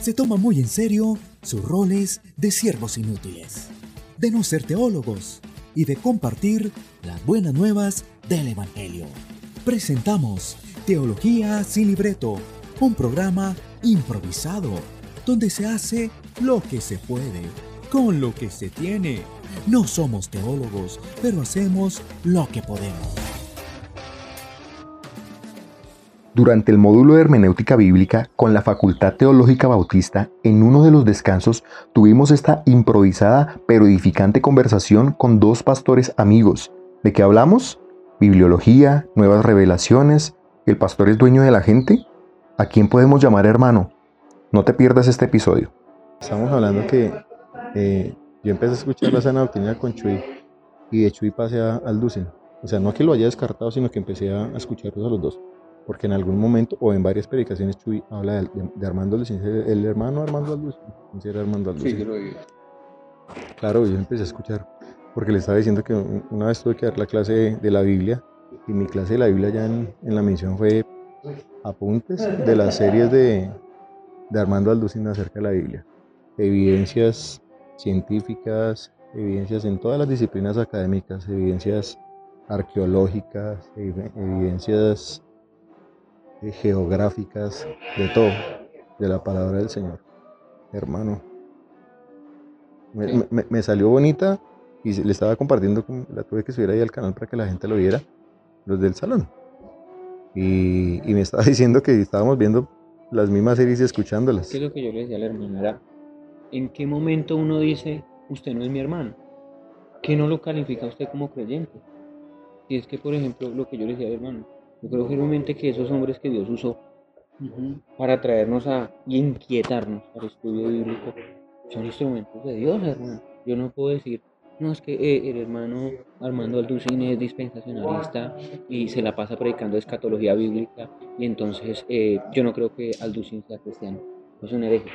se toma muy en serio sus roles de siervos inútiles, de no ser teólogos y de compartir las buenas nuevas del Evangelio. Presentamos Teología sin libreto, un programa improvisado donde se hace lo que se puede, con lo que se tiene. No somos teólogos, pero hacemos lo que podemos. Durante el módulo de hermenéutica bíblica con la Facultad Teológica Bautista, en uno de los descansos tuvimos esta improvisada pero edificante conversación con dos pastores amigos. ¿De qué hablamos? Bibliología, nuevas revelaciones, ¿el pastor es dueño de la gente? ¿A quién podemos llamar hermano? No te pierdas este episodio. Estamos hablando que eh, yo empecé a escuchar la sana doctrina con Chuy y de Chuy pasé a, al Ducin. O sea, no que lo haya descartado, sino que empecé a escucharlos a los dos porque en algún momento o en varias predicaciones Chuy habla de, Armando Lucín, el hermano Armando Lucín, era Armando. Sí, lo vi. Claro, yo empecé a escuchar, porque le estaba diciendo que una vez tuve que dar la clase de la Biblia, y mi clase de la Biblia ya en, la misión fue apuntes de las series de, de Armando Alducin acerca de la Biblia. Evidencias científicas, evidencias en todas las disciplinas académicas, evidencias arqueológicas, evidencias geográficas, de todo, de la palabra del Señor. Hermano, me, salió bonita y le estaba compartiendo, la tuve que subir ahí al canal para que la gente lo viera, los del salón. Y, me estaba diciendo que estábamos viendo las mismas series y escuchándolas. ¿Qué es lo que yo le decía a la hermana? ¿en qué momento uno dice, usted no es mi hermano? ¿Qué no lo califica usted como creyente? Si es que, por ejemplo, lo que yo le decía al hermano, yo creo firmemente que esos hombres que Dios usó para traernos a y inquietarnos al estudio bíblico son instrumentos de Dios, hermano. Yo no puedo decir, no, es que eh, el hermano Armando Alducín es dispensacionalista y se la pasa predicando escatología bíblica y entonces eh, yo no creo que Alducín sea cristiano. Es un hereje.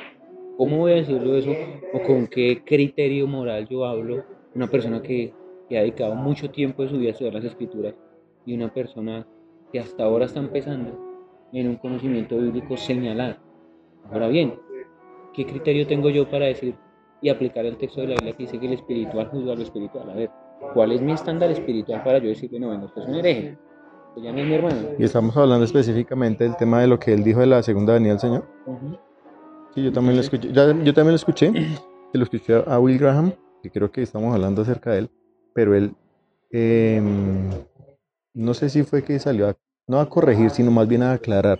¿Cómo voy a decirlo eso? ¿O con qué criterio moral yo hablo? Una persona que, que ha dedicado mucho tiempo de su vida a estudiar las escrituras y una persona que hasta ahora está empezando en un conocimiento bíblico señalar. Ahora bien, ¿qué criterio tengo yo para decir y aplicar el texto de la Biblia que dice que el espiritual juzga a lo espiritual? A ver, ¿cuál es mi estándar espiritual para yo decir que no, venga, usted es un hereje? ya no es mi hermano. Y estamos hablando específicamente del tema de lo que él dijo de la segunda venida del Señor. Sí, yo también lo escuché. yo también lo escuché. Lo escuché a Will Graham, que creo que estamos hablando acerca de él, pero él eh, no sé si fue que salió a, no a corregir, sino más bien a aclarar.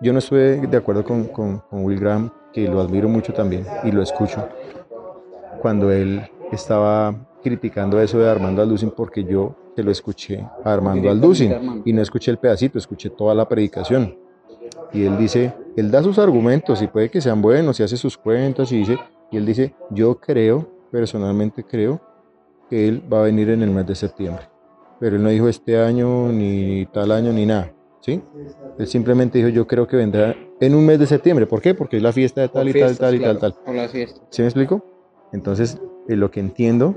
Yo no estoy de acuerdo con, con, Will Graham, que lo admiro mucho también y lo escucho, cuando él estaba criticando eso de Armando Alducin, porque yo se lo escuché a Armando Alducin y no escuché el pedacito, escuché toda la predicación. Y él dice, él da sus argumentos y puede que sean buenos y hace sus cuentas y dice, y él dice, yo creo, personalmente creo, que él va a venir en el mes de septiembre pero él no dijo este año, ni tal año, ni nada. ¿sí? Él simplemente dijo, yo creo que vendrá en un mes de septiembre. ¿Por qué? Porque es la fiesta de tal y tal, tal y tal, tal. ¿Sí me explico? Entonces, eh, lo que entiendo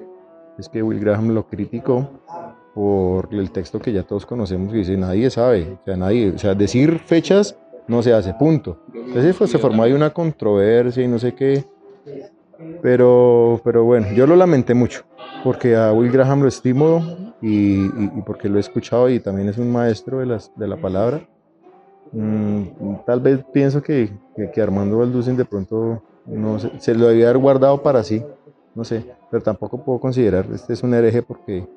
es que Will Graham lo criticó por el texto que ya todos conocemos y dice, nadie sabe, o sea, nadie, o sea, decir fechas no se hace, punto. Entonces pues, se formó ahí una controversia y no sé qué, pero, pero bueno, yo lo lamenté mucho, porque a Will Graham lo estimo y, porque lo he escuchado y también es un maestro de, las, de la palabra. Mm, tal vez pienso que, que, Armando Valducin de pronto no se lo debía haber guardado para sí, no sé, pero tampoco puedo considerar este es un hereje porque,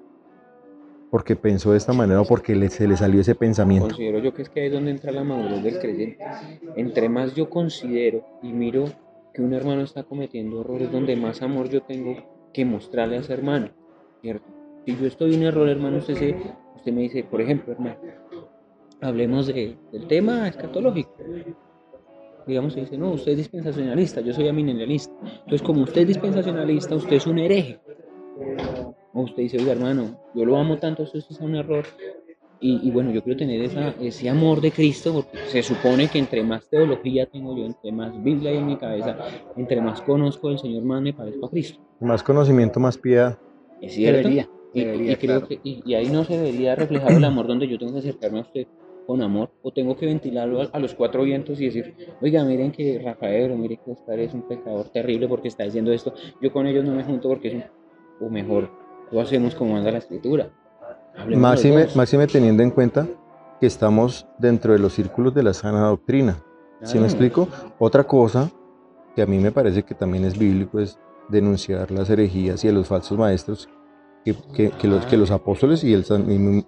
porque pensó de esta manera o porque se le salió ese pensamiento. Considero yo que es que ahí es donde entra la madurez del creyente. Entre más yo considero y miro que un hermano está cometiendo errores donde más amor yo tengo que mostrarle a ese hermano, ¿cierto? Si yo estoy en un error, hermano, usted, se, usted me dice, por ejemplo, hermano, hablemos de, del tema escatológico. Digamos, se dice, no, usted es dispensacionalista, yo soy aminenialista. Entonces, como usted es dispensacionalista, usted es un hereje. O usted dice, oye, hermano, yo lo amo tanto, esto es un error. Y, bueno, yo quiero tener esa, ese amor de Cristo, porque se supone que entre más teología tengo yo, entre más Biblia hay en mi cabeza, entre más conozco del Señor, más me parezco a Cristo. Más conocimiento, más piedad. Es cierto. Y, creo que, y, ahí no se debería reflejar el amor donde yo tengo que acercarme a usted con amor o tengo que ventilarlo a, a los cuatro vientos y decir, oiga, miren que Rafael, o miren que Oscar es un pecador terrible porque está diciendo esto, yo con ellos no me junto porque es un, o mejor, lo hacemos como manda la escritura. Máxime, máxime teniendo en cuenta que estamos dentro de los círculos de la sana doctrina. ¿Sí me Claro. explico? Otra cosa que a mí me parece que también es bíblico es denunciar las herejías y a los falsos maestros que, que- que los, que los apóstoles y el,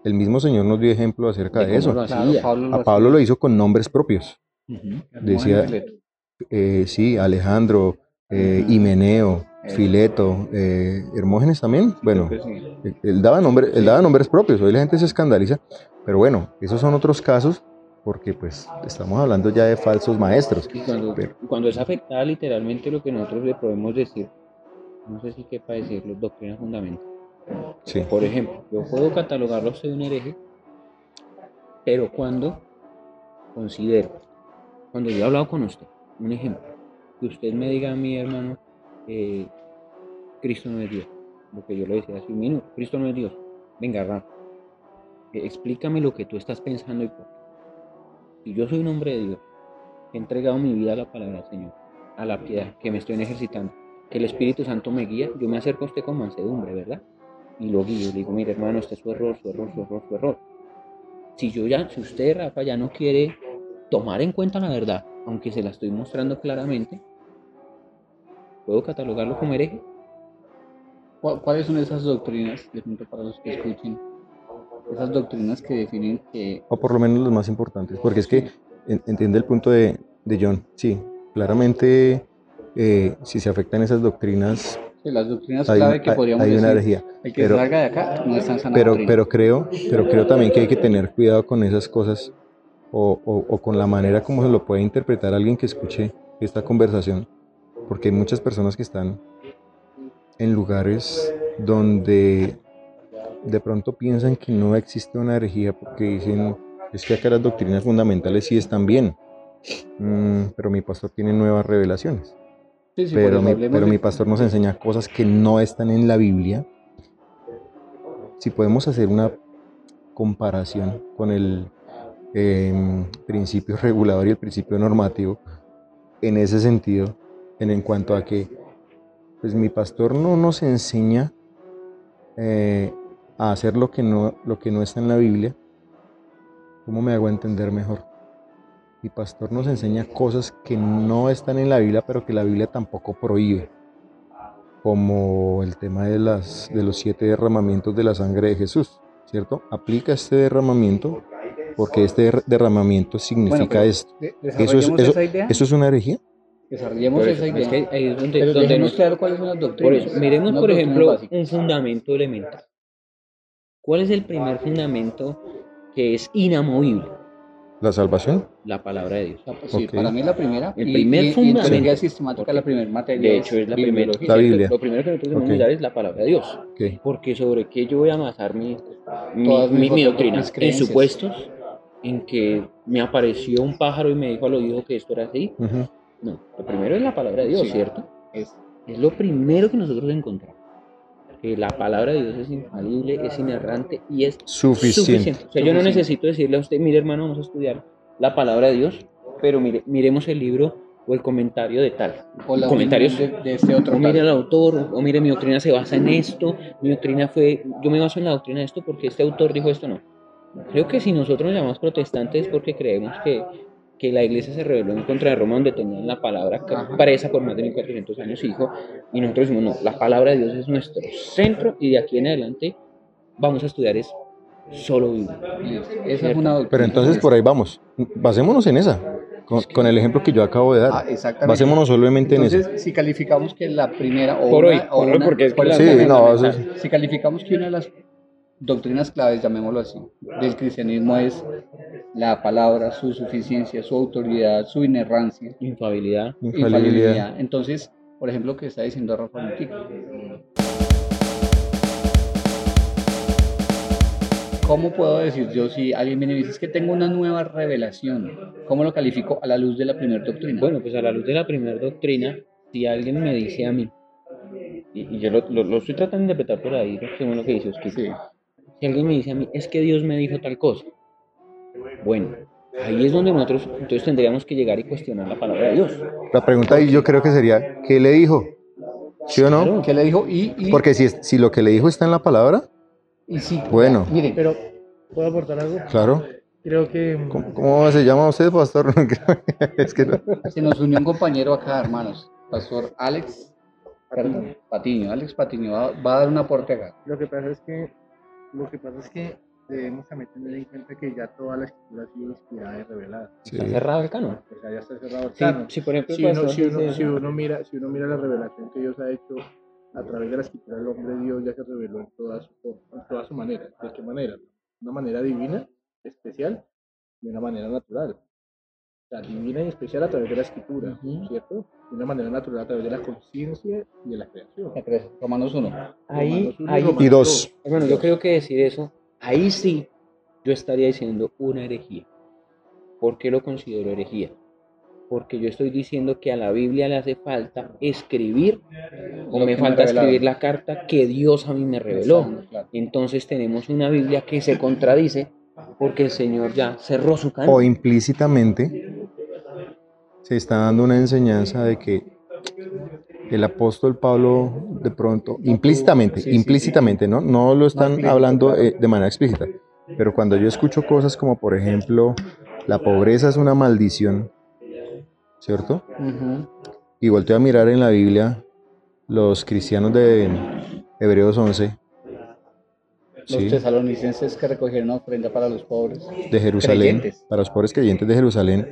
el mismo Señor nos dio ejemplo acerca de eso. Pablo lo A Pablo lo hizo con nombres propios. Ujú. decía- hacía. Eh, sí, Alejandro, eh, Himeneo. Fileto, eh, Hermógenes también. Bueno, él daba nombre, él daba nombres propios, hoy la gente se escandaliza, pero bueno, esos son otros casos porque pues estamos hablando ya de falsos maestros. Y cuando, Pero- cuando es afectada literalmente lo que nosotros le podemos decir, no sé si quepa decirlo, doctrina fundamental. Por ejemplo, yo puedo catalogarlo de un hereje, pero cuando considero, cuando yo he hablado con usted, un ejemplo, que usted me diga a mi hermano, eh, Cristo no es Dios, lo que yo le decía hace un minuto, Cristo no es Dios, venga, Rafa, eh, explícame lo que tú estás pensando y por qué. Si yo soy un hombre de Dios, he entregado mi vida a la palabra del Señor, a la piedad, que me estoy ejercitando, que el Espíritu Santo me guía, yo me acerco a usted con mansedumbre, ¿verdad? Y lo guío, le digo, mire hermano, este es su error, su error, su error, su error. Si yo ya, si usted, Rafa, ya no quiere tomar en cuenta la verdad, aunque se la estoy mostrando claramente, ¿puedo catalogarlo como hereje? ¿Cuál- ¿Cuáles son esas doctrinas, de pronto para los que escuchen, esas doctrinas que definen que O por lo menos los más importantes, porque es que en- entiende el punto de, de John. Sí, claramente eh, si se afectan esas doctrinas que las doctrinas hay, clave que podríamos hay una decir, herejía. el que pero- salga de acá no está en sana Pero, doctrina. pero creo, pero creo también que hay que tener cuidado con esas cosas o, o- o con la manera como se lo puede interpretar alguien que escuche esta conversación, porque hay muchas personas que están en lugares donde de pronto piensan que no existe una herejía porque dicen es que acá las doctrinas fundamentales sí están bien, Mm, pero mi pastor tiene nuevas revelaciones Sí, sí, por pero, mi, hablemos pero de- mi pastor nos enseña cosas que no están en la Biblia. Si podemos hacer una comparación con el em, principio regulador y el principio normativo, en ese sentido, en, en cuanto a que pues mi pastor no nos enseña eh, a hacer lo que, no, lo que no está en la Biblia, ¿cómo me hago entender mejor? Mi pastor nos enseña cosas que no están en la Biblia, pero que la Biblia tampoco prohíbe, como el tema de, las, de los siete derramamientos de la sangre de Jesús, ¿cierto? Aplica este derramamiento porque este der- derramamiento significa pero esto. de- ¿Eso es, eso, esa idea. ¿Eso es una herejía? desarrollemos Por esa eso, idea. es que ahí es donde, pero donde nos- claro cuáles son las Por doctrinas. eso, miremos por ejemplo básicas. un fundamento elemental. ¿Cuál es el primer fundamento que es inamovible? ¿La salvación? La palabra de Dios. Sí, para mí la primera. El primer y, y en fundamento. sistemática la primera materia. De hecho, es la primera. La Biblia. Lo primero que nosotros debemos Ok. mirar es la palabra de Dios. Porque sobre qué yo voy a amasar mi, mi, mi- doctrina. mis En supuestos en que me apareció un pájaro y me dijo al oído que esto era así. No, lo primero es la palabra de Dios, Sí. ¿cierto? Es- Es lo primero que nosotros encontramos. Que la palabra de Dios es infalible, es inerrante y es Suficiente. O sea, yo no Suficiente. necesito decirle a usted, mire hermano, vamos a estudiar la palabra de Dios, pero mire, miremos el libro o el comentario de tal. o la comentarios. de, de este otro O mire tal. al autor, o mire mi doctrina se basa en esto, mi doctrina fue, yo me baso en la doctrina de esto porque este autor dijo esto, no. Creo que si nosotros nos llamamos protestantes es porque creemos que, que la iglesia se rebeló en contra de Roma donde tenían la palabra presa por más de 1400 años, hijo, y nosotros decimos, no, la palabra de Dios es nuestro centro y de aquí en adelante vamos a estudiar es solo Biblia. Esa es una doctrina. Pero entonces por ahí vamos. Basémonos en esa, con, con el ejemplo que yo acabo de Ah, dar. exactamente. Basémonos solamente en Entonces, eso. si calificamos que la primera o Por una, hoy, o por hoy, porque es que por la- Sí, no, si calificamos que una de las doctrinas claves, llamémoslo así, del cristianismo es la palabra, su suficiencia, su autoridad, su inerrancia, Infabilidad. Infalibilidad. infalibilidad. Entonces, por ejemplo, lo que está diciendo Rafa Montico. ¿Cómo puedo decir yo si alguien viene y dice "Es que tengo una nueva revelación? ¿Cómo lo califico a la luz de la primera doctrina? Bueno, pues a la luz de la primera doctrina, si alguien me dice a mí, y, y yo lo, lo- lo estoy tratando de interpretar por ahí, según lo que dice Osquito, Sí. Si alguien me dice a mí, es que Dios me dijo tal cosa, Bueno, ahí es donde nosotros entonces tendríamos que llegar y cuestionar la palabra de Dios. La pregunta ahí yo creo que sería, ¿qué le dijo? ¿Sí o no? Claro. ¿Qué le dijo? Y, y, Porque si, es- si lo que le dijo está en la palabra, y sí, Bueno. miren, Pero, ¿puedo aportar algo? claro. Creo que ¿Cómo, cómo se llama usted, pastor? es que no. se nos unió un compañero acá, hermanos, Pastor Alex perdón, Patiño. Alex Patiño va, va a dar un aporte acá. lo que pasa es que lo que pasa es que debemos también tener en cuenta que ya toda la escritura ha sido inspirada y revelada. Está cerrado el canon. O sea, ya está cerrado el Sí, canon. si por ejemplo si, uno, pastor si, uno, si uno mira, si uno mira la revelación que Dios ha hecho a través de la escritura, el hombre Dios ya se reveló en toda su forma, en toda su manera. ¿De qué manera? Una manera divina, especial, y una manera natural. O sea, divina y especial a través de la escritura. ¿cierto? Y una manera natural a través de la conciencia y de la creación. Romanos 1. ahí, Romanos uno ahí, Romanos Y dos. bueno, yo creo que decir eso, ahí sí yo estaría diciendo una herejía. ¿Por qué lo considero herejía? Porque yo estoy diciendo que a la Biblia le hace falta escribir, o me falta escribir la carta que Dios a mí me reveló. Claro. Entonces tenemos una Biblia que se contradice porque el Señor ya cerró su O canon. implícitamente se está dando una enseñanza de que el apóstol Pablo de pronto, implícitamente, Sí, sí, implícitamente, ¿no? No lo están hablando eh, de manera explícita. Pero cuando yo escucho cosas como, por ejemplo, la pobreza es una maldición, ¿cierto? Y volteo a mirar en la Biblia los cristianos de Hebreos 11, Los tesalonicenses que recogieron ofrenda para los pobres. de Jerusalén, Creyentes. para los pobres creyentes de Jerusalén.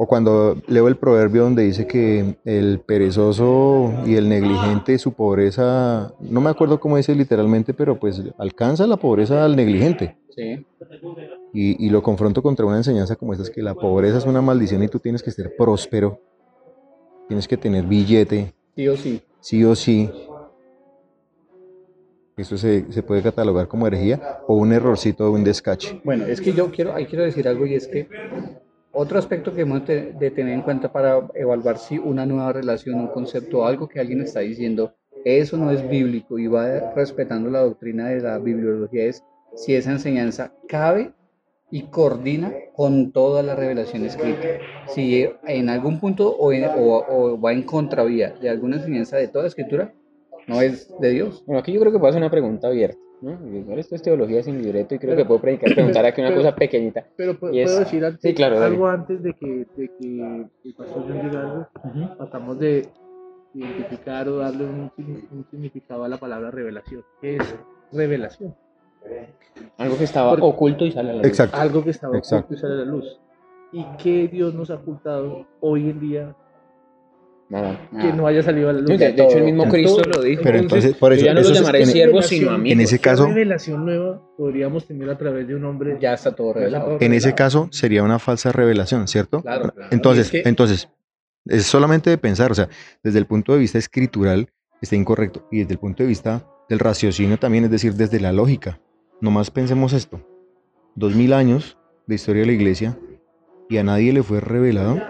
O cuando leo el proverbio donde dice que el perezoso y el negligente, su pobreza, no me acuerdo cómo dice literalmente, pero pues alcanza la pobreza al negligente. Sí. Y, y lo confronto contra una enseñanza como esta, es que la pobreza es una maldición y tú tienes que ser próspero, tienes que tener billete, Sí o sí. sí o sí. Eso se, se puede catalogar como herejía o un errorcito o un descache. Bueno, es que yo quiero, ahí quiero decir algo y es que otro aspecto que hemos de, tener en cuenta para evaluar si una nueva relación, un concepto, algo que alguien está diciendo, eso no es bíblico y va respetando la doctrina de la bibliología es si esa enseñanza cabe y coordina con toda la revelación escrita. Si en algún punto o, en- o- o va en contravía de alguna enseñanza de toda la escritura, no es de Dios. Bueno, aquí yo creo que hacer una pregunta abierta. ¿No? Esto es teología sin libreto y creo que puedo predicar, preguntar aquí una cosa pequeñita. Pero es- puedo decir antes, sí, claro, dale. algo antes de que, de que el pastor John diga algo. Tratamos de identificar o darle un, un significado a la palabra revelación. ¿Qué es revelación? Algo que estaba Porque- oculto y sale a la luz. Exacto. Algo que estaba Exacto. oculto y sale a la luz. ¿Y qué Dios nos ha ocultado hoy en día Nada. que no haya salido a la luz? De, de hecho, el mismo. Cristo lo dijo. Pero entonces, por eso, yo ya no es- llamaré Revelación- sino amigos. En ese ¿qué caso- revelación nueva podríamos tener a través de un hombre? Ya está todo revelado. En ese caso sería una falsa revelación, ¿cierto? Claro, claro. Entonces, es que- entonces, es solamente de pensar, o sea, desde el punto de vista escritural está incorrecto y desde el punto de vista del raciocinio también, es decir, desde la lógica. Nomás pensemos esto. Dos mil años de historia de la iglesia y a nadie le fue revelado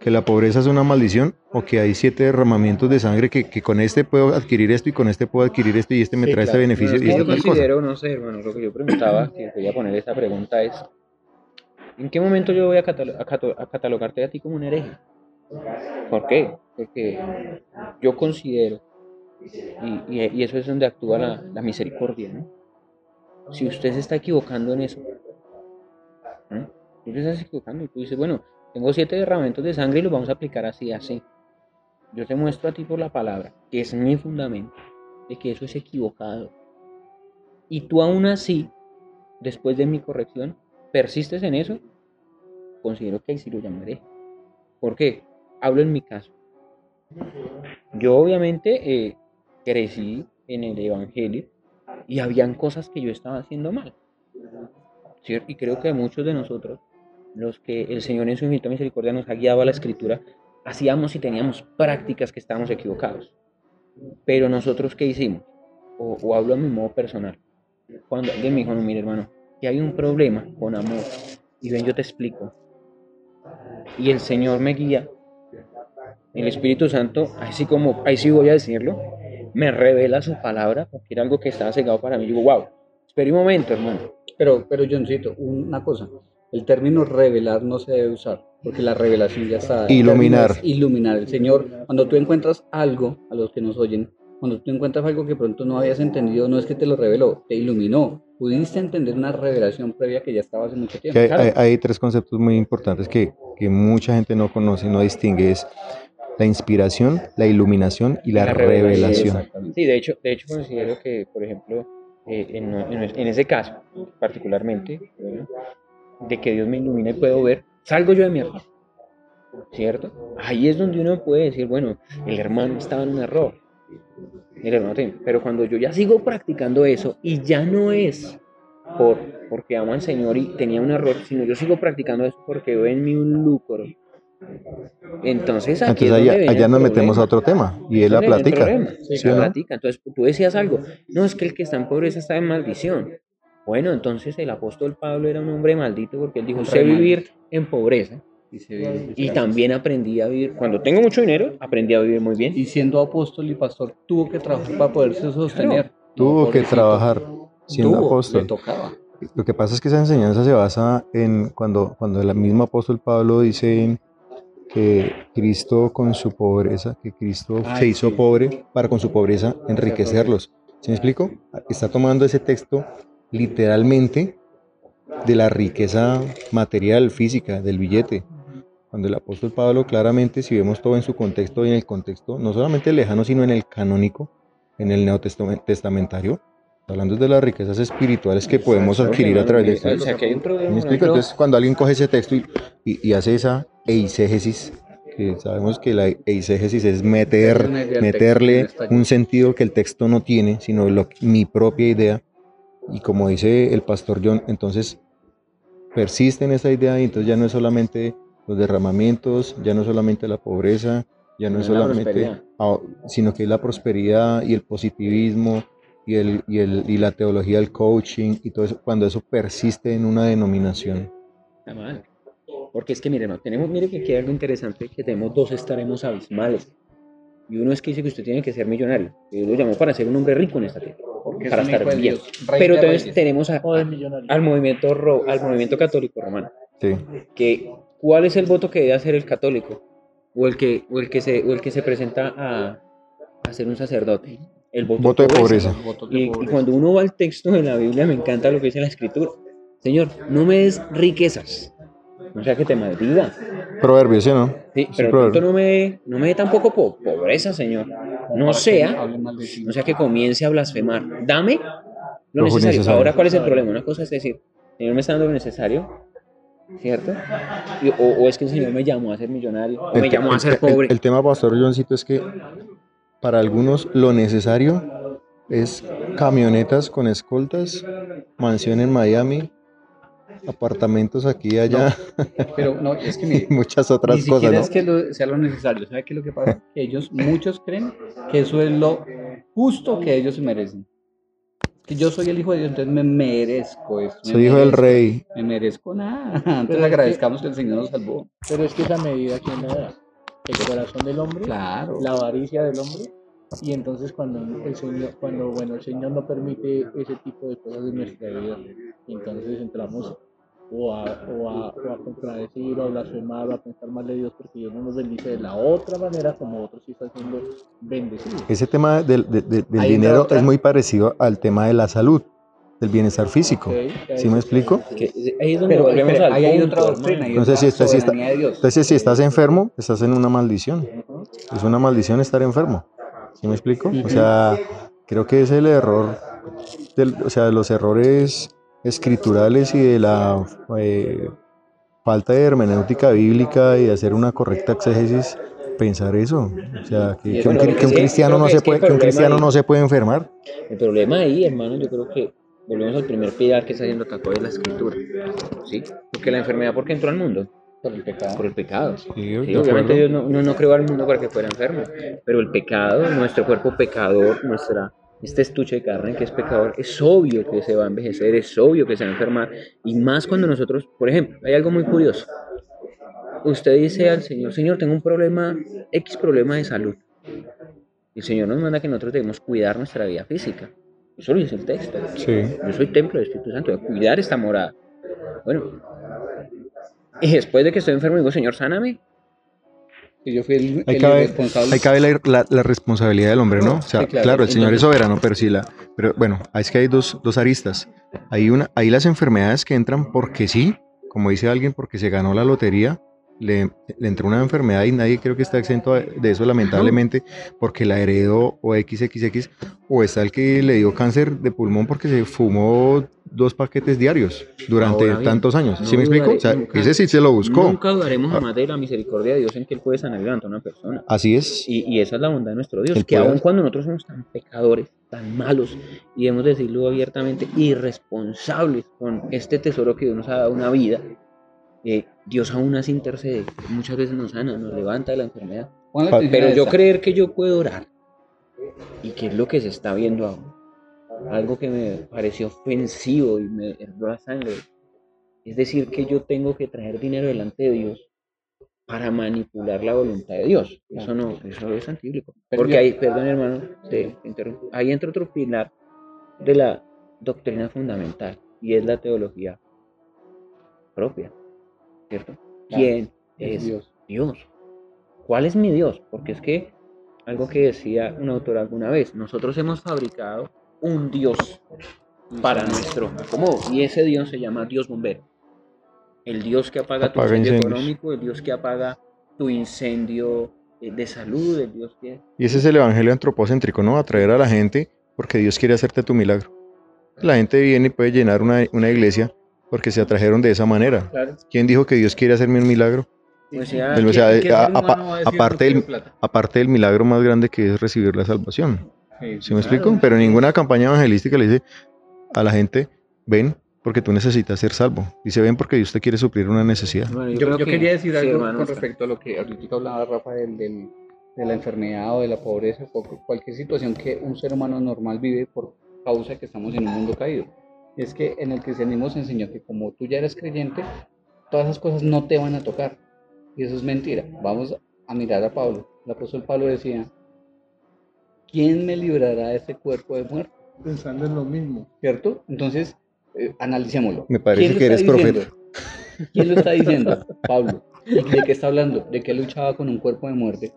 que la pobreza es una maldición o que hay siete derramamientos de sangre que, que con este puedo adquirir esto y con este puedo adquirir esto y este me Sí, trae este claro. beneficio Pero y esta Yo tal cosa. considero, no sé, hermano, lo que yo preguntaba, que voy a poner esta pregunta es, ¿en qué momento yo voy a, catalo- a a catalogarte a ti como un hereje? ¿Por qué? Porque yo considero, y, y- y eso es donde actúa la, la misericordia, ¿no? Si usted se está equivocando en eso, ¿no? tú te estás equivocando y tú dices, bueno, tengo siete derramamientos de sangre y los vamos a aplicar así, así. Yo te muestro a ti por la palabra, que es mi fundamento, de que eso es equivocado. Y tú aún así, después de mi corrección, persistes en eso, considero que ahí lo llamaré. ¿Por qué? Hablo en mi caso. Yo obviamente eh, crecí en el Evangelio y habían cosas que yo estaba haciendo mal. Y creo que muchos de nosotros, los que el Señor en su infinita misericordia nos ha guiado a la Escritura, hacíamos y teníamos prácticas que estábamos equivocados. Pero nosotros, ¿qué hicimos? O, o hablo a mi modo personal. Cuando alguien me dijo, no, mire hermano, que hay un problema con amor. Y ven, yo te explico. Y el Señor me guía. El Espíritu Santo, así como, ahí sí voy a decirlo, me revela su palabra, porque era algo que estaba cegado para mí. Digo, wow, Espera un momento, hermano. Pero, pero Johncito, una cosa. El término revelar no se debe usar, porque la revelación ya está. Iluminar. es Iluminar. El Señor, cuando tú encuentras algo, a los que nos oyen, cuando tú encuentras algo que pronto no habías entendido, no es que te lo reveló, te iluminó. Pudiste entender una revelación previa que ya estaba hace mucho tiempo. Hay, Claro. hay- hay tres conceptos muy importantes que, que mucha gente no conoce, no distingue. Es la inspiración, la iluminación y la, La revelación. revelación. Sí, de hecho, de hecho considero que, por ejemplo, eh, en, en- en ese caso, particularmente, ¿verdad? De que Dios me ilumina y puedo ver, salgo yo de mi error, ¿cierto? Ahí es donde uno puede decir, bueno, el hermano estaba en un error, el hermano tiene- pero cuando yo ya sigo practicando eso y ya no es por porque amo al Señor y tenía un error, sino yo sigo practicando eso porque veo en mí un lucro. Entonces aquí Entonces allá, allá nos metemos a otro tema y es la problema, ¿Sí o no? plática. Entonces tú decías algo, no, es que el que está en pobreza está en maldición. Bueno, entonces el apóstol Pablo era un hombre maldito porque él dijo, sé vivir en pobreza Y, se- y también aprendí a vivir, cuando tengo mucho dinero, aprendí a vivir muy bien. y siendo apóstol y pastor, tuvo que trabajar para poderse sostener. Tuvo que trabajar siendo Tuvo, apóstol. Le tocaba. Lo que pasa es que esa enseñanza se basa en cuando, cuando el mismo apóstol Pablo dice que Cristo con su pobreza, que Cristo Ay, se hizo sí. pobre para con su pobreza enriquecerlos. ¿Sí me explico? Está tomando ese texto literalmente de la riqueza material, física, del billete. Cuando el apóstol Pablo claramente, si vemos todo en su contexto y en el contexto, no solamente lejano, sino en el canónico, en el neotestamentario, hablando de las riquezas espirituales que podemos adquirir a través de O sea, Cristo. que hay un problema. ¿Me explico? Entonces, cuando alguien coge ese texto y, y- y hace esa eisegesis, que sabemos que la eisegesis es meter, meterle un sentido que el texto no tiene, sino lo- mi propia idea. Y como dice el pastor John, entonces persiste en esa idea y entonces ya no es solamente los derramamientos, ya no es solamente la pobreza, ya no No es es la solamente, sino que es la prosperidad y el positivismo y, el, y, el, y la teología del coaching y todo eso, cuando eso persiste en una denominación. Está mal. Porque es que, mire, no, tenemos, mire que aquí hay algo interesante, que tenemos dos estaremos abismales. Y uno es que dice que usted tiene que ser millonario. Y lo llamó para ser un hombre rico en esta tierra. Porque para estar bien. Pero entonces tenemos a- al, movimiento ro- al movimiento católico romano. Sí. Que, ¿Cuál es el voto que debe hacer el católico? O el que, o el que, se, o el que se presenta a, a ser un sacerdote. El voto, Voto de pobreza. De Y, y pobreza. cuando uno va al texto de la Biblia, me encanta lo que dice la escritura. Señor, no me des riquezas. O sea, que te maldiga. Proverbios, ¿sí o no? Sí, pero proverbio. pronto no me dé, no me dé tampoco po- pobreza, Señor. No sea, no sea que comience a blasfemar. Dame lo Lo necesario. necesario. Ahora, ¿cuál es el problema? Una cosa es decir, Señor me está dando lo necesario, ¿cierto? Y- o, o es que el Señor me llamó a ser millonario, o me El- llamó a el- ser el- pobre. El, tema, Pastor Johncito, es que para algunos lo necesario es camionetas con escoltas, mansión en Miami, apartamentos aquí y allá Pero no, es que mire, muchas ni otras siquiera cosas, ¿no? es que lo- sea lo necesario. ¿Sabe qué es lo que pasa? Que ellos, muchos creen que eso es lo justo que ellos se merecen. Que yo soy el hijo de Dios, entonces me merezco esto. me Soy hijo del rey. Me merezco nada. Pero es Entonces que- agradezcamos que el Señor nos salvó. Pero es que esa medida, ¿quién la da? El corazón del hombre, Claro. la avaricia del hombre. Y entonces cuando el Señor, cuando bueno, el Señor no permite ese tipo de cosas en nuestra vida, entonces entramos o a, o a, o a contradecir o a blasfemar o a pensar mal de Dios porque Dios no nos bendice de la otra manera como otros sí están siendo bendecidos. Ese tema del, de- de- del dinero es muy parecido al tema de la salud, del bienestar físico. Ok, ¿Sí me explico? Que ahí es donde Pero, volvemos pero al ahí hay otra doctrina. hay Entonces, otra si está- si está- soberanía de Dios. Entonces, si estás enfermo, estás en una maldición. Es una maldición estar enfermo. ¿Sí me explico? O sea, creo que es el error, del- o sea, los errores escriturales y de la eh, falta de hermenéutica bíblica y de hacer una correcta exégesis, pensar eso. O sea, que, un, que cristiano no que se puede, que un cristiano ahí- no se puede enfermar. El problema ahí, hermano, yo creo que volvemos al primer pilar que está haciendo Caco de la escritura. ¿Sí? Porque la enfermedad, ¿por qué entró al mundo? Por el pecado. Por el pecado. Sí, obviamente. Dios no, no, no creó al mundo para que fuera enfermo, pero el pecado, nuestro cuerpo pecador, nuestra, este estuche de carne que es pecador, es obvio que se va a envejecer, es obvio que se va a enfermar, y más cuando nosotros, por ejemplo, hay algo muy curioso. Usted dice al Señor, Señor, tengo un problema, X problema de salud. El Señor nos manda que nosotros debemos cuidar nuestra vida física. Eso lo dice el texto. Sí. Yo soy templo del Espíritu Santo, de cuidar esta morada. Bueno, y después de que estoy enfermo, digo, Señor, sáname. Que yo fui el, Ahí el cabe, irresponsable. ahí cabe la, la- la responsabilidad del hombre, ¿no? O sea, Sí, claro. claro, el Señor es soberano, pero sí la... Pero bueno, es que hay dos, dos aristas. Hay, una, hay las enfermedades que entran porque sí, como dice alguien, porque se ganó la lotería, le, le entró una enfermedad y nadie creo que está exento de eso lamentablemente, porque la heredó o XXX, o está el que le dio cáncer de pulmón porque se fumó dos paquetes diarios durante bien, tantos años. no ¿Sí me explico? O sea, nunca- ese sí se lo buscó. Nunca dudaremos jamás de la misericordia de Dios en que Él puede sanar y a una persona. Así es. Y, y esa es la bondad de nuestro Dios, Él que aun cuando nosotros somos tan pecadores, tan malos, y debemos decirlo abiertamente, irresponsables con este tesoro que Dios nos ha dado una vida, eh, Dios aún así intercede, muchas veces nos sana, nos levanta de la enfermedad. Pero yo creer que yo puedo orar, y que es lo que se está viendo ahora, algo que me pareció ofensivo y me hervió la sangre, es decir, que yo tengo que traer dinero delante de Dios para manipular la voluntad de Dios. Eso no, eso es antibíblico. Porque ahí, perdón hermano, te interrumpo. Ahí entra otro pilar de la doctrina fundamental y es la teología propia, ¿cierto? ¿Quién es Dios. Dios? ¿Cuál es mi Dios? Porque es que algo que decía un autor alguna vez, nosotros hemos fabricado un Dios para nuestro acomodo y ese Dios se llama Dios bombero. El Dios que apaga, tu incendio incendios. económico, el Dios que apaga tu incendio eh, de salud, el Dios que... Y ese es el evangelio antropocéntrico, ¿no? Atraer a la gente porque Dios quiere hacerte tu milagro. La gente viene y puede llenar una, una iglesia porque se atrajeron de esa manera. Claro. ¿Quién dijo que Dios quiere hacerme un milagro? Pues ya- Del- o sea, ¿Qué- qué a- ser apa- humano va a decir, aparte "No del- quiero plata"? Aparte del milagro más grande que es recibir la salvación. Sí, ¿Sí me Claro. explico? Pero ninguna campaña evangelística le dice a la gente, ven porque tú necesitas ser salvo. Dice, ven porque Dios te quiere suplir una necesidad. Bueno, Yo, creo yo que- quería decir sí, algo hermano, con respecto a lo que ahorita hablaba Rafa del, del- de la enfermedad o de la pobreza cualquier situación que un ser humano normal vive por causa de que estamos en un mundo caído. Es que en el cristianismo se enseñó que como tú ya eres creyente, todas esas cosas no te van a tocar. Y eso es mentira. Vamos a mirar a Pablo. El apóstol Pablo decía, ¿quién me librará de este cuerpo de muerte? Pensando en lo mismo. ¿Cierto? Entonces, eh, analicémoslo. Me parece ¿Quién lo que eres profeta. ¿Quién lo está diciendo? Pablo. ¿Y ¿De qué está hablando? De que él luchaba con un cuerpo de muerte.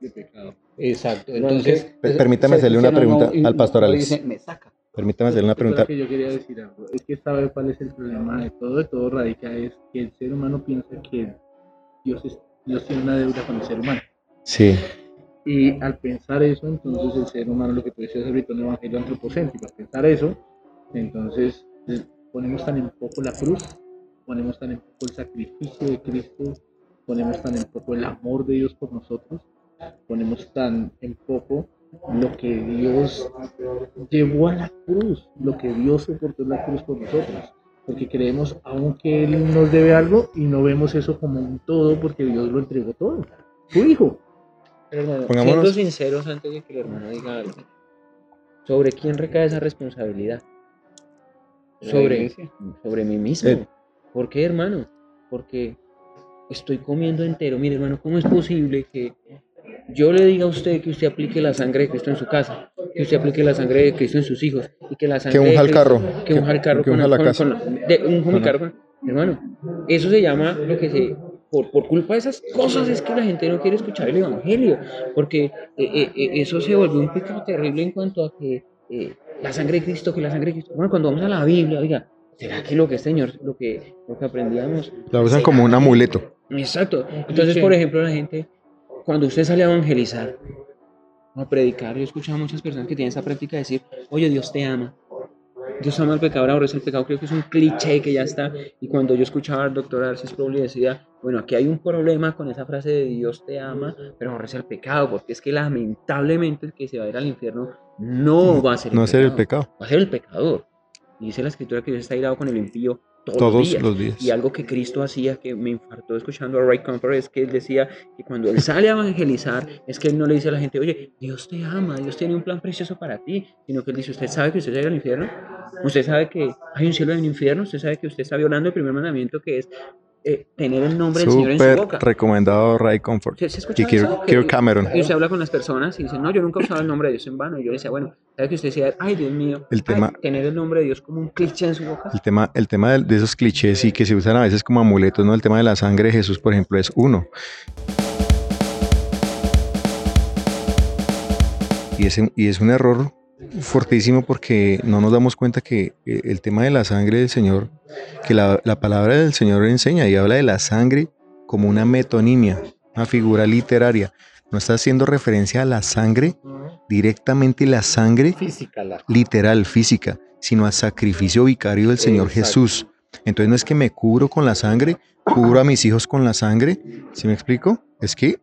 de pecado. Exacto. Entonces, Per- es- permítame hacerle una pregunta no- al pastor Alex. dice, me saca. Permítame hacerle una pregunta. que yo quería decir algo. Es que saber cuál es el problema de todo, de todo radica es que el ser humano piensa que Dios, es, Dios tiene una deuda con el ser humano. Sí. Y al pensar eso, entonces el ser humano, lo que tú decías ahorita, un evangelio antropocéntrico, al pensar eso, entonces eh, ponemos tan en poco la cruz, ponemos tan en poco el sacrificio de Cristo, ponemos tan en poco el amor de Dios por nosotros, ponemos tan en poco lo que Dios llevó a la cruz, lo que Dios soportó en la cruz por nosotros. Porque creemos aún que Él nos debe algo y no vemos eso como un todo porque Dios lo entregó todo. Su hijo. Pero, hermano, Pongámonos- siendo sinceros antes de que el hermano diga algo, ¿sobre quién recae esa responsabilidad? Sobre, sobre mí mismo. Eh. ¿Por qué, hermano? Porque estoy comiendo entero. Mire, hermano, ¿cómo es posible que yo le diga a usted que usted aplique la sangre de Cristo en su casa, que usted aplique la sangre de Cristo en sus hijos y que la sangre unja de el Cristo- carro, que unja el carro que unja la casa. unja hermano, eso se llama lo que se por, por culpa de esas cosas es que la gente no quiere escuchar el evangelio, porque eh, eh, eh, eso se volvió un pecado terrible en cuanto a que eh, la sangre de Cristo, que la sangre de Cristo. Bueno, cuando vamos a la Biblia, oiga, ¿será que lo que es Señor, lo que, lo que aprendíamos? La usan como un amuleto. Exacto. Entonces, por ejemplo, la gente, cuando usted sale a evangelizar, a predicar, yo he escuchado a muchas personas que tienen esa práctica de decir, oye, Dios te ama. Dios ama al pecador, ahora es el pecado, creo que es un cliché que ya está. Y cuando yo escuchaba al doctor Arcis Probli decía, bueno, aquí hay un problema con esa frase de Dios te ama, pero aborrece el pecado, porque es que lamentablemente el que se va a ir al infierno no va a ser el No ser el pecado, pecado. va a ser el pecador. Y dice la escritura que Dios está irado con el impío todos, Todos los días. los días. Y algo que Cristo hacía, que me infartó escuchando a Ray Comfort, es que él decía que cuando él sale a evangelizar, es que él no le dice a la gente, oye, Dios te ama, Dios tiene un plan precioso para ti, sino que él dice, ¿usted sabe que usted se al infierno? ¿Usted sabe que hay un cielo y un infierno? ¿Usted sabe que usted está violando el primer mandamiento que es eh, tener el nombre del Señor en su boca. recomendado Ray Comfort. ¿Se, se Y Kirk, Que- Cameron. Y usted habla con las personas y dice, no, yo nunca usado el nombre de Dios en vano. Y yo decía, bueno, ¿sabe que usted decía, ay, Dios mío, El ay, tema- tener el nombre de Dios como un cliché en su boca? El tema, el tema de, de esos clichés y que se usan a veces como amuletos, ¿no? El tema de la sangre de Jesús, por ejemplo, es uno. Y es, y es un error fortísimo porque no nos damos cuenta que eh, el tema de la sangre del Señor, que la, la palabra del Señor enseña y habla de la sangre como una metonimia, una figura literaria. No está haciendo referencia a la sangre, directamente la sangre Física, la literal, física, sino al sacrificio vicario del Señor Exacto. Jesús. Entonces no es que me cubro con la sangre, cubro a mis hijos con la sangre. ¿Sí me explico? Es que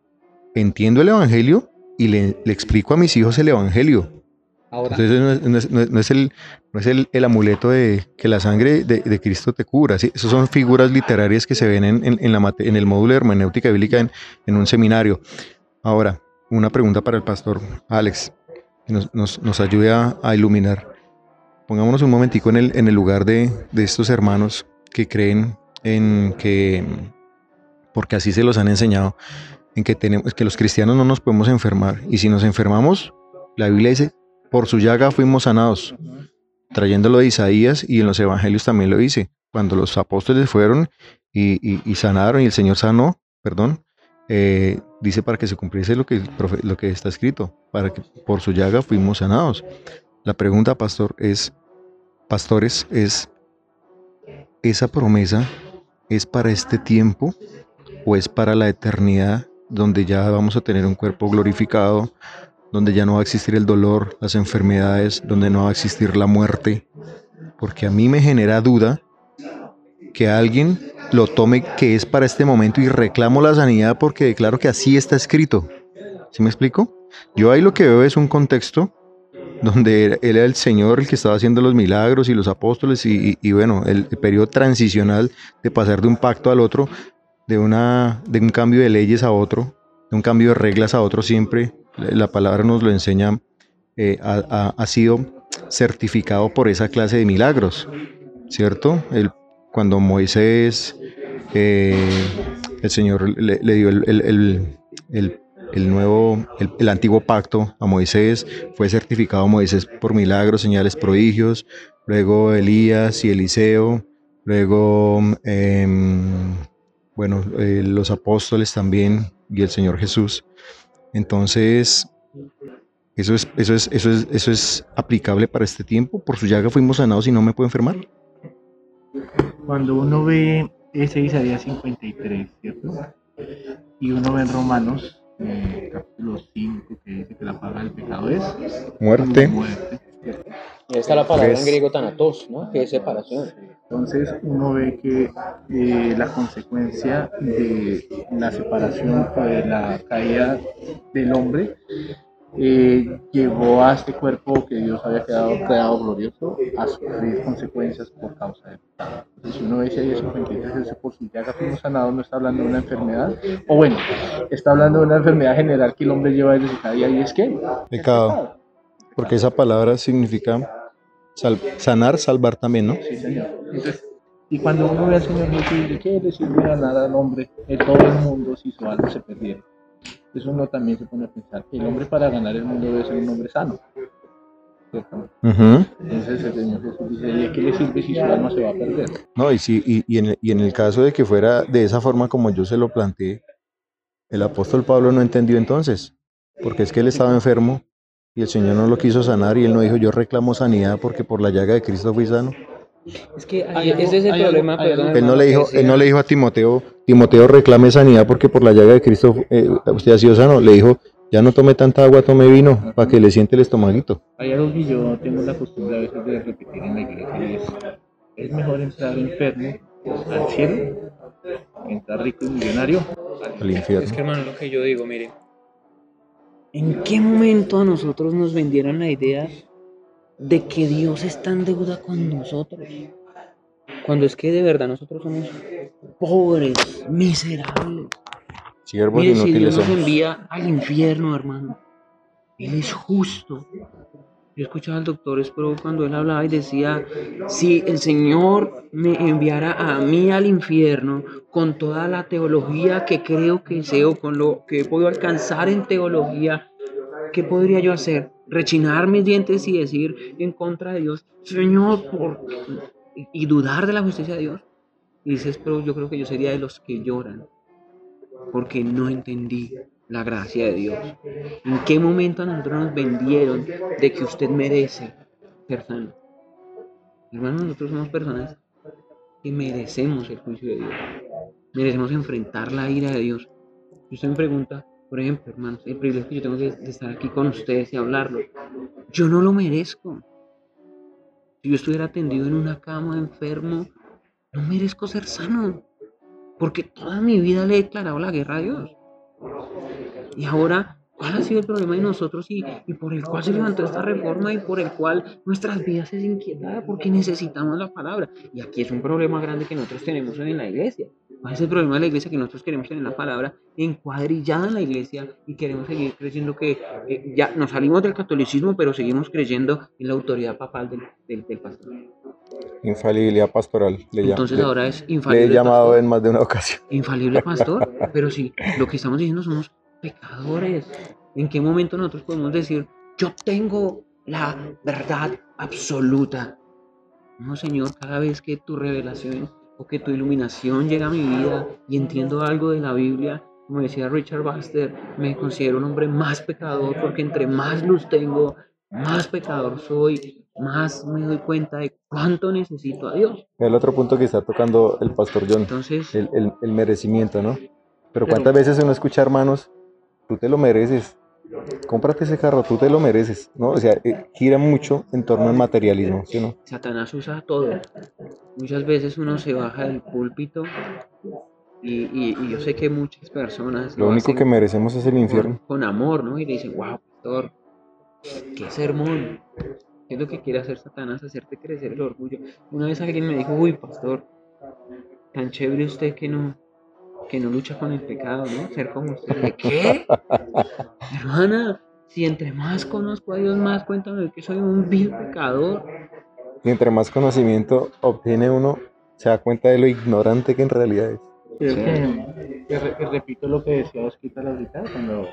entiendo el Evangelio y le, le explico a mis hijos el Evangelio. Entonces no es, el, no es el, el amuleto de que la sangre de, Cristo te cubra. ¿sí? Esas son figuras literarias que se ven en, en el módulo de hermenéutica bíblica en, en un seminario. Ahora, una pregunta para el pastor Alex, que nos, nos- nos ayude a, a iluminar. Pongámonos un momentico en el, en el lugar de, de estos hermanos que creen en que, porque así se los han enseñado, en que, tenemos, que los cristianos no nos podemos enfermar. Y si nos enfermamos, la Biblia dice, por su llaga fuimos sanados, trayéndolo de Isaías y en los evangelios también lo dice. Cuando los apóstoles fueron y, sanaron y el Señor sanó, perdón, eh, dice para que se cumpliese lo que, lo que está escrito, para que por su llaga fuimos sanados. La pregunta, pastor, es, pastores, es, ¿esa promesa es para este tiempo o es para la eternidad donde ya vamos a tener un cuerpo glorificado, donde ya no va a existir el dolor, las enfermedades, donde no va a existir la muerte? Porque a mí me genera duda que alguien lo tome que es para este momento y reclamo la sanidad porque declaro que así está escrito. ¿Sí me explico? Yo ahí lo que veo es un contexto donde él era el Señor el que estaba haciendo los milagros y los apóstoles y bueno, el, el periodo transicional de pasar de un pacto al otro, de, una, de un cambio de leyes a otro, de un cambio de reglas a otro siempre, la la palabra nos lo enseña, eh, ha, sido certificado por esa clase de milagros, ¿cierto? El, cuando Moisés, eh, el Señor le, dio el, el- el- nuevo, el, el antiguo pacto a Moisés, fue certificado Moisés por milagros, señales, prodigios, luego Elías y Eliseo, luego, em, bueno, eh, los apóstoles también y el Señor Jesús. Entonces, eso es, eso es, eso es, eso es aplicable para este tiempo. Por su llaga fuimos sanados y no me puedo enfermar. Cuando uno ve ese Isaías 53, ¿cierto? Y uno ve en Romanos, eh, capítulo 5, que dice que la paga del pecado es Muerte. muerte. Está la palabra en Tres. griego tanatos, ¿no? Que es separación. Entonces uno ve que eh, la consecuencia de la separación o de la caída del hombre eh, llevó a este cuerpo que Dios había quedado, creado glorioso a sufrir consecuencias por causa del pecado. Entonces, si uno ve Isaías 53, ese por su llaga fuimos sanados, no está hablando de una enfermedad, o bueno, está hablando de una enfermedad general que el hombre lleva desde su caída y es que Pecado. Porque esa palabra significa sal- sanar, salvar también, ¿no? Sí, señor. Entonces, y cuando uno ve al Señor Jesús y dice, ¿qué le sirve ganar al hombre de todo el mundo si su alma se perdiera? Eso uno también se pone a pensar, el hombre para ganar el mundo debe ser un hombre sano. ¿cierto? Ujú. Entonces el Señor Jesús dice, ¿y a qué le sirve si su alma se va a perder? No, y, si, y, y en, el- y en el caso de que fuera de esa forma como yo se lo planteé, el apóstol Pablo no entendió entonces, porque es que él estaba enfermo y el Señor no lo quiso sanar y él no dijo yo reclamo sanidad porque por la llaga de Cristo fui sano. Es que Hay algo- ese es el hay problema, hay perdón, Él no le dijo, él no le dijo a Timoteo, Timoteo reclame sanidad porque por la llaga de Cristo eh, usted ha sido sano. Le dijo, ya no tome tanta agua, tome vino para que le siente el estomaguito. Hay algo que yo tengo la costumbre a veces de repetir en la iglesia es, es mejor entrar enfermo al cielo que entrar rico y millonario Al infierno. Es que hermano, lo que yo digo, mire, ¿en qué momento a nosotros nos vendieron la idea de que Dios está en deuda con nosotros? Cuando es que de verdad nosotros somos pobres, miserables. Siervos si Dios nos envía al infierno, hermano, Él es justo Yo escuchaba al doctor Sproul cuando él hablaba y decía, si el Señor me enviara a mí al infierno con toda la teología que creo que sé o con lo que puedo alcanzar en teología, ¿qué podría yo hacer? Rechinar mis dientes y decir en contra de Dios, Señor, por... y dudar de la justicia de Dios. Y dices, pero yo creo que yo sería de los que lloran, porque no entendí la gracia de Dios. ¿En qué momento a nosotros nos vendieron de que usted merece ser sano? Hermanos, nosotros somos personas que merecemos el juicio de Dios. Merecemos enfrentar la ira de Dios. Y usted me pregunta, por ejemplo, hermanos, el privilegio que yo tengo de, estar aquí con ustedes y hablarlo. Yo no lo merezco. Si yo estuviera tendido en una cama enfermo, no merezco ser sano. Porque toda mi vida le he declarado la guerra a Dios. Y ahora, ¿cuál ha sido el problema de nosotros y, y, por el cual se levantó esta reforma y por el cual nuestras vidas es inquietada? Porque necesitamos la palabra. Y aquí es un problema grande que nosotros tenemos en la iglesia. ¿Cuál es el problema de la iglesia? Que nosotros queremos tener la palabra encuadrillada en la iglesia y queremos seguir creyendo que eh, ya nos salimos del catolicismo, pero seguimos creyendo en la autoridad papal del, del, del pastor. Infalibilidad pastoral. Le Entonces ahora es infalible. Le he llamado en más de una ocasión. Infalible pastor, pero sí, lo que estamos diciendo somos pecadores. ¿En qué momento nosotros podemos decir, yo tengo la verdad absoluta? No, Señor, cada vez que tu revelación o que tu iluminación llega a mi vida y entiendo algo de la Biblia, como decía Richard Baxter, me considero un hombre más pecador porque entre más luz tengo, más pecador soy, más me doy cuenta de cuánto necesito a Dios. El otro punto que está tocando el pastor John, Entonces, el, el, el merecimiento, ¿no? Pero cuántas veces uno escucha, hermanos, tú te lo mereces, cómprate ese carro, tú te lo mereces, ¿no? O sea, eh, gira mucho en torno al materialismo, ¿sí no? Satanás usa todo. Muchas veces uno se baja del púlpito y, y, y yo sé que muchas personas... Lo único que merecemos es el infierno. Con, con amor, ¿no? Y le dicen, wow, pastor, qué sermón. ¿Qué es lo que quiere hacer Satanás? Hacerte crecer el orgullo. Una vez alguien me dijo, uy, pastor, tan chévere usted que no, que no lucha con el pecado, ¿no? Ser como usted. ¿Qué? Hermana, si entre más conozco a Dios, más cuéntame que soy un vil pecador. Y entre más conocimiento obtiene uno, se da cuenta de lo ignorante que en realidad es. Creo que, que, que repito lo que decía Osquita ahorita, cuando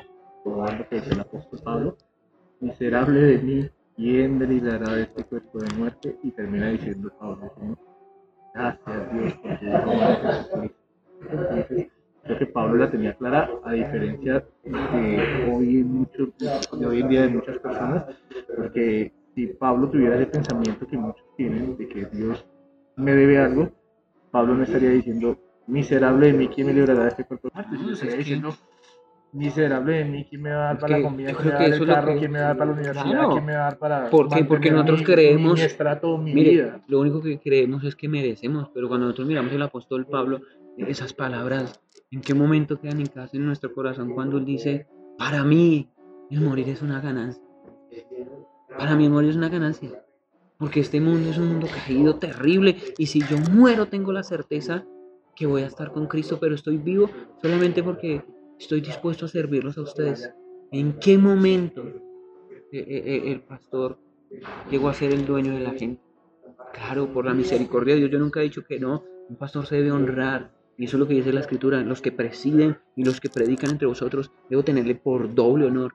lo que decía el apóstol Pablo, miserable de mí, ¿quién me librará de este cuerpo de muerte? Y termina diciendo Pablo, gracias Dios por tu. Entonces, creo que Pablo la tenía clara, a diferencia de hoy, mucho, de hoy en día de muchas personas, porque si Pablo tuviera ese pensamiento que muchos tienen de que Dios me debe algo, Pablo no estaría diciendo, miserable de mí, ¿quién me librará de este cuerpo? No, estaría diciendo, miserable de mí, ¿quién me va a dar Es para la comida? ¿Quién me va a dar el carro? que- ¿Quién me va a dar para la universidad? Claro. ¿Quién me va a dar para ¿Por qué? Porque nosotros mi- creemos- mi estrato, mi Mire, vida? lo único que creemos es que merecemos, pero cuando nosotros miramos el apóstol Pablo, esas palabras, ¿en qué momento quedan en casa en nuestro corazón cuando él dice, para mí el morir es una ganancia? Para mí el morir es una ganancia, porque este mundo es un mundo caído, terrible, y si yo muero tengo la certeza que voy a estar con Cristo, pero estoy vivo solamente porque estoy dispuesto a servirlos a ustedes. ¿En qué momento eh, eh, eh, el pastor llegó a ser el dueño de la gente? Claro, por la misericordia de Dios, yo nunca he dicho que no, un pastor se debe honrar, y eso es lo que dice la escritura, los que presiden y los que predican entre vosotros, debo tenerle por doble honor.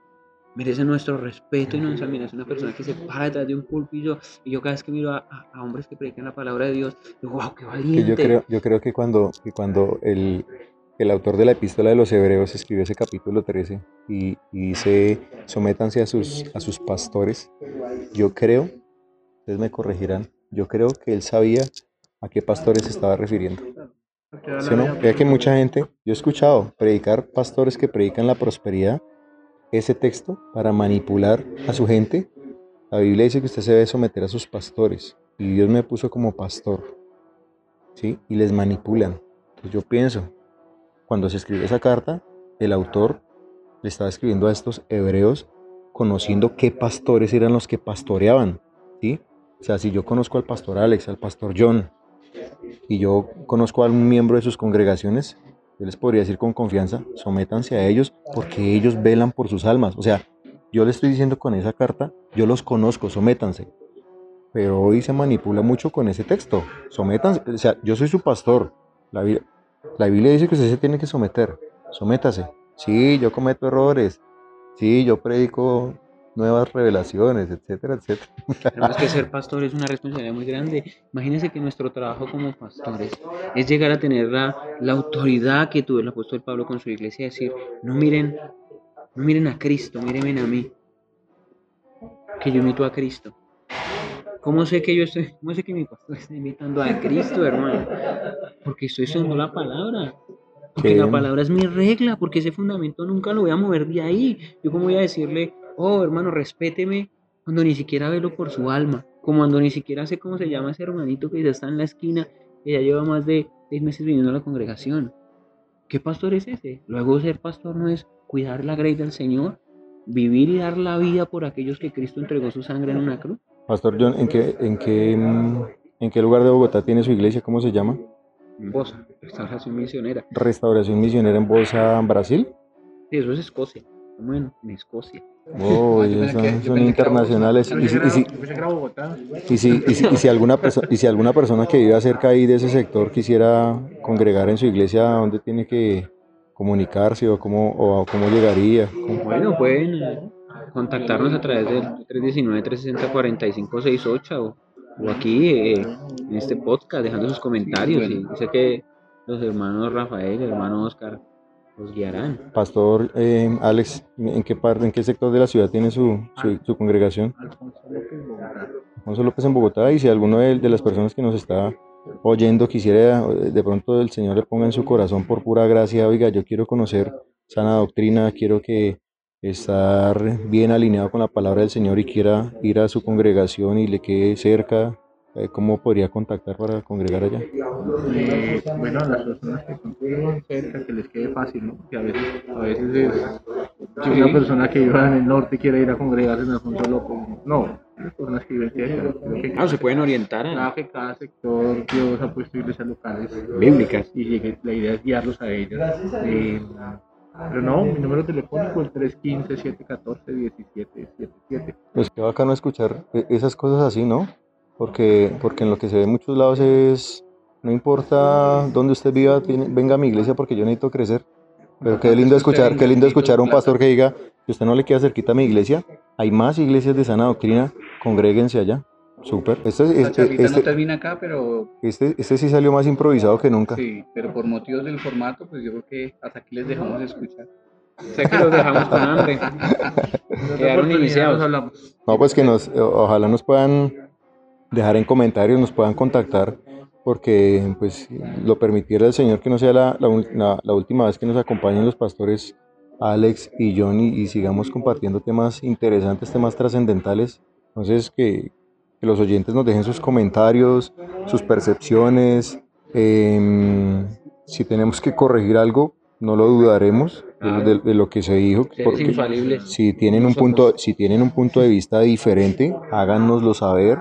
Merece nuestro respeto y nuestra admiración una persona que se para detrás de un púlpito y yo cada vez que miro a, a- a hombres que predican la palabra de Dios, digo, wow, qué valiente. yo creo, yo creo que cuando, que cuando el, el autor de la epístola de los Hebreos escribió ese capítulo 13 y, y dice, sométanse a sus, a sus pastores, yo creo, ustedes me corregirán, yo creo que él sabía a qué pastores estaba refiriendo. ¿Sí o no? por que mucha gente, yo he escuchado predicar pastores que predican la prosperidad, ese texto para manipular a su gente. La Biblia dice que usted se debe someter a sus pastores y Dios me puso como pastor, ¿sí? Y les manipulan. Entonces yo pienso, cuando se escribió esa carta, el autor le estaba escribiendo a estos hebreos conociendo qué pastores eran los que pastoreaban, ¿sí? O sea, si yo conozco al pastor Alex, al pastor John, y yo conozco a algún miembro de sus congregaciones, yo les podría decir con confianza, sométanse a ellos porque ellos velan por sus almas. O sea, yo le estoy diciendo con esa carta, yo los conozco, sométanse. Pero hoy se manipula mucho con ese texto. Sométanse, o sea, yo soy su pastor. La, la Biblia dice que usted se tiene que someter. Sométase. Sí, yo cometo errores. Sí, yo predico nuevas revelaciones, etcétera, etcétera. Es que ser pastor es una responsabilidad muy grande. Imagínense que nuestro trabajo como pastores es llegar a tener la, la autoridad que tuvo el apóstol Pablo con su iglesia, decir, no miren, no miren a Cristo, mírenme a mí, que yo imito a Cristo. ¿Cómo sé que yo estoy, cómo sé que mi pastor está imitando a Cristo, hermano? Porque estoy usando la palabra. Porque la palabra es mi regla, porque ese fundamento nunca lo voy a mover de ahí. Yo cómo voy a decirle, oh hermano, respéteme cuando ni siquiera velo por su alma, como cuando ni siquiera sé cómo se llama ese hermanito que ya está en la esquina, que ya lleva más de seis meses viniendo a la congregación. ¿Qué pastor es ese? Luego ser pastor no es cuidar la grey del Señor, vivir y dar la vida por aquellos que Cristo entregó su sangre en una cruz. Pastor John, ¿en qué, en qué, en qué lugar de Bogotá tiene su iglesia? ¿Cómo se llama? En Bosa, Restauración Misionera. Restauración Misionera en Bosa, Brasil. Sí, eso es Escocia. Bueno, en Escocia. Oh, son, son internacionales. Y si, alguna persona, y si alguna persona que viva cerca ahí de ese sector quisiera congregar en su iglesia, ¿dónde tiene que comunicarse o cómo, o cómo llegaría? ¿Cómo? Bueno, pueden contactarnos a través del 319-360-4568 o, o aquí eh, en este podcast, dejando sus comentarios. Y sé que los hermanos Rafael, el hermano Oscar, los guiarán. Pastor eh, Alex, ¿en qué parte, en qué sector de la ciudad tiene su, su, su congregación? Alfonso López en Bogotá. Y si alguno de, de, las personas que nos está oyendo quisiera, de pronto el Señor le ponga en su corazón por pura gracia, oiga, yo quiero conocer sana doctrina, quiero que estar bien alineado con la palabra del Señor y quiera ir a su congregación y le quede cerca, ¿cómo podría contactar para congregar allá? Eh, bueno, a las personas que consiguen cerca, que les quede fácil, ¿no? Que a veces, a veces es, si una persona que viva en el norte quiere ir a congregarse en Alfonso López, no, las personas que viven cerca. Ah, se pueden orientar. ¿eh? Cada, que cada sector Dios ha puesto iglesias locales bíblicas y la idea es guiarlos a ellas. Eh, pero no, mi número telefónico es 315-714-1777. Pues qué bacano escuchar esas cosas así, ¿no? Porque, porque en lo que se ve en muchos lados es, no importa dónde usted viva, tiene, venga a mi iglesia porque yo necesito crecer. Pero qué lindo escuchar, qué lindo escuchar a un pastor que diga que usted no le queda cerquita a mi iglesia. Hay más iglesias de sana doctrina, congréguense allá. Súper. Este, este, este, no termina acá, pero... Este, este sí salió más improvisado que nunca. Sí, pero por motivos del formato, pues yo creo que hasta aquí les dejamos escuchar. Sé que los dejamos con hambre. Quedaron iniciados. hablamos. No, pues que nos, ojalá nos puedan dejar en comentarios, nos puedan contactar, porque pues lo permitiera el Señor que no sea la, la, la última vez que nos acompañen los pastores Alex y Johnny y sigamos compartiendo temas interesantes, temas trascendentales. Entonces, que, que los oyentes nos dejen sus comentarios, sus percepciones. Eh, si tenemos que corregir algo, no lo dudaremos de, de, lo que se dijo. Porque si tienen, un punto, si tienen un punto de vista diferente, háganoslo saber.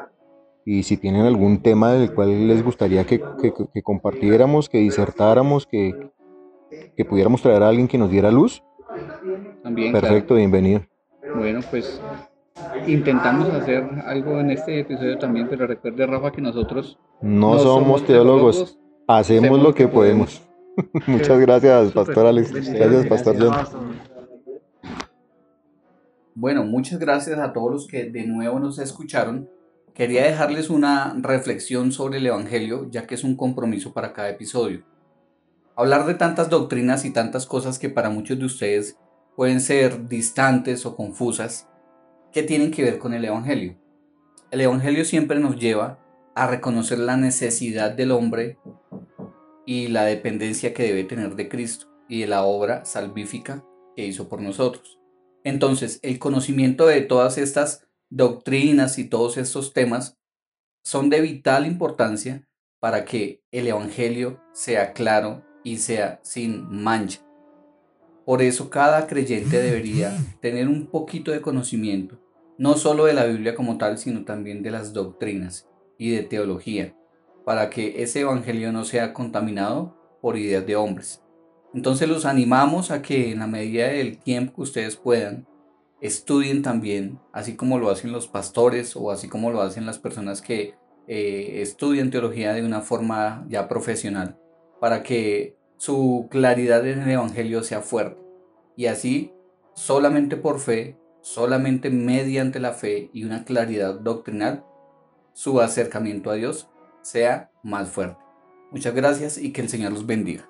Y si tienen algún tema del cual les gustaría que, que, que compartiéramos, que disertáramos, que, que pudiéramos traer a alguien que nos diera luz, También, perfecto, claro. bienvenido. Bueno, pues intentamos hacer algo en este episodio también, pero recuerde Rafa que nosotros no, no somos teólogos, teólogos hacemos, hacemos, lo que podemos. podemos. Muchas gracias, Pastor Alex. Gracias, Pastor John. Bueno, muchas gracias a todos los que de nuevo nos escucharon. Quería dejarles una reflexión sobre el Evangelio, ya que es un compromiso para cada episodio. Hablar de tantas doctrinas y tantas cosas que para muchos de ustedes pueden ser distantes o confusas, ¿qué tienen que ver con el Evangelio? El Evangelio siempre nos lleva a reconocer la necesidad del hombre y la dependencia que debe tener de Cristo y de la obra salvífica que hizo por nosotros. Entonces, el conocimiento de todas estas doctrinas y todos estos temas son de vital importancia para que el Evangelio sea claro y sea sin mancha. Por eso cada creyente debería tener un poquito de conocimiento, no solo de la Biblia como tal, sino también de las doctrinas y de teología, para que ese Evangelio no sea contaminado por ideas de hombres. Entonces los animamos a que en la medida del tiempo que ustedes puedan, estudien también, así como lo hacen los pastores o así como lo hacen las personas que eh, estudian teología de una forma ya profesional, para que su claridad en el Evangelio sea fuerte. Y así, solamente por fe, solamente mediante la fe y una claridad doctrinal, su acercamiento a Dios sea más fuerte. Muchas gracias y que el Señor los bendiga.